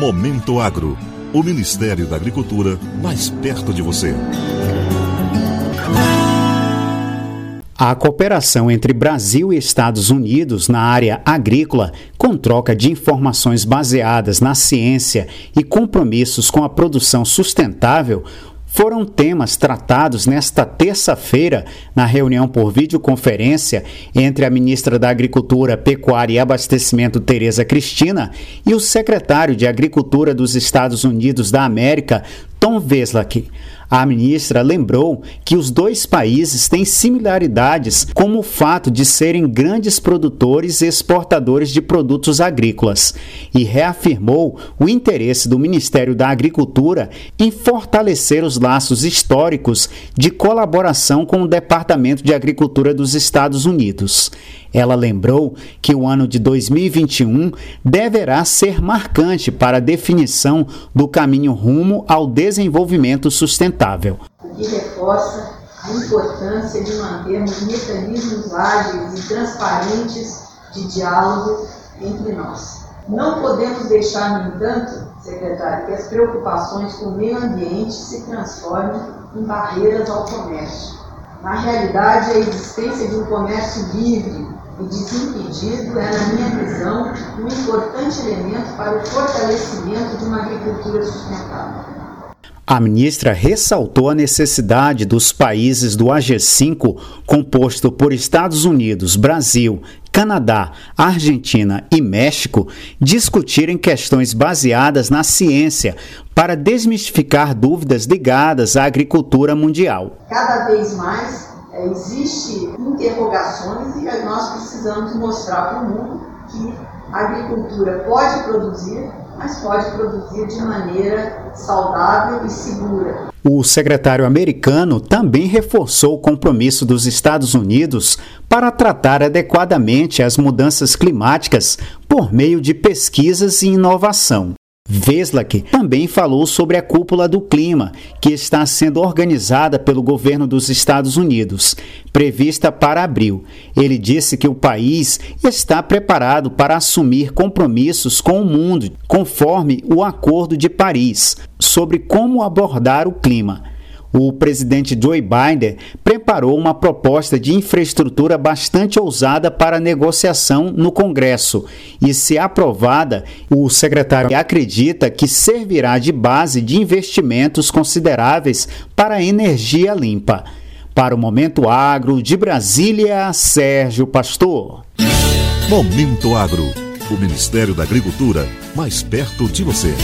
Momento Agro. O Ministério da Agricultura mais perto de você. A cooperação entre Brasil e Estados Unidos na área agrícola, com troca de informações baseadas na ciência e compromissos com a produção sustentável, foram temas tratados nesta terça-feira na reunião por videoconferência entre a ministra da Agricultura, Pecuária e Abastecimento, Tereza Cristina, e o secretário de Agricultura dos Estados Unidos da América, Tom Veslak. A ministra lembrou que os dois países têm similaridades, como o fato de serem grandes produtores e exportadores de produtos agrícolas, e reafirmou o interesse do Ministério da Agricultura em fortalecer os laços históricos de colaboração com o Departamento de Agricultura dos Estados Unidos. Ela lembrou que o ano de 2021 deverá ser marcante para a definição do caminho rumo ao desenvolvimento sustentável. O que reforça a importância de mantermos mecanismos ágeis e transparentes de diálogo entre nós. Não podemos deixar, no entanto, secretário, que as preocupações com o meio ambiente se transformem em barreiras ao comércio. Na realidade, a existência de um comércio livre, e desimpedido é, na minha visão, um importante elemento para o fortalecimento de uma agricultura sustentável. A ministra ressaltou a necessidade dos países do AG5, composto por Estados Unidos, Brasil, Canadá, Argentina e México, discutirem questões baseadas na ciência para desmistificar dúvidas ligadas à agricultura mundial. Cada vez mais é, existe interrogações e nós precisamos mostrar para o mundo que a agricultura pode produzir, mas pode produzir de maneira saudável e segura. O secretário americano também reforçou o compromisso dos Estados Unidos para tratar adequadamente as mudanças climáticas por meio de pesquisas e inovação. Veslak também falou sobre a cúpula do clima, que está sendo organizada pelo governo dos Estados Unidos, prevista para abril. Ele disse que o país está preparado para assumir compromissos com o mundo, conforme o Acordo de Paris, sobre como abordar o clima o presidente Joe Biden preparou uma proposta de infraestrutura bastante ousada para negociação no Congresso e, se aprovada, o secretário acredita que servirá de base de investimentos consideráveis para a energia limpa. Para o Momento Agro de Brasília, Sérgio Pastor. Momento Agro, o Ministério da Agricultura mais perto de você.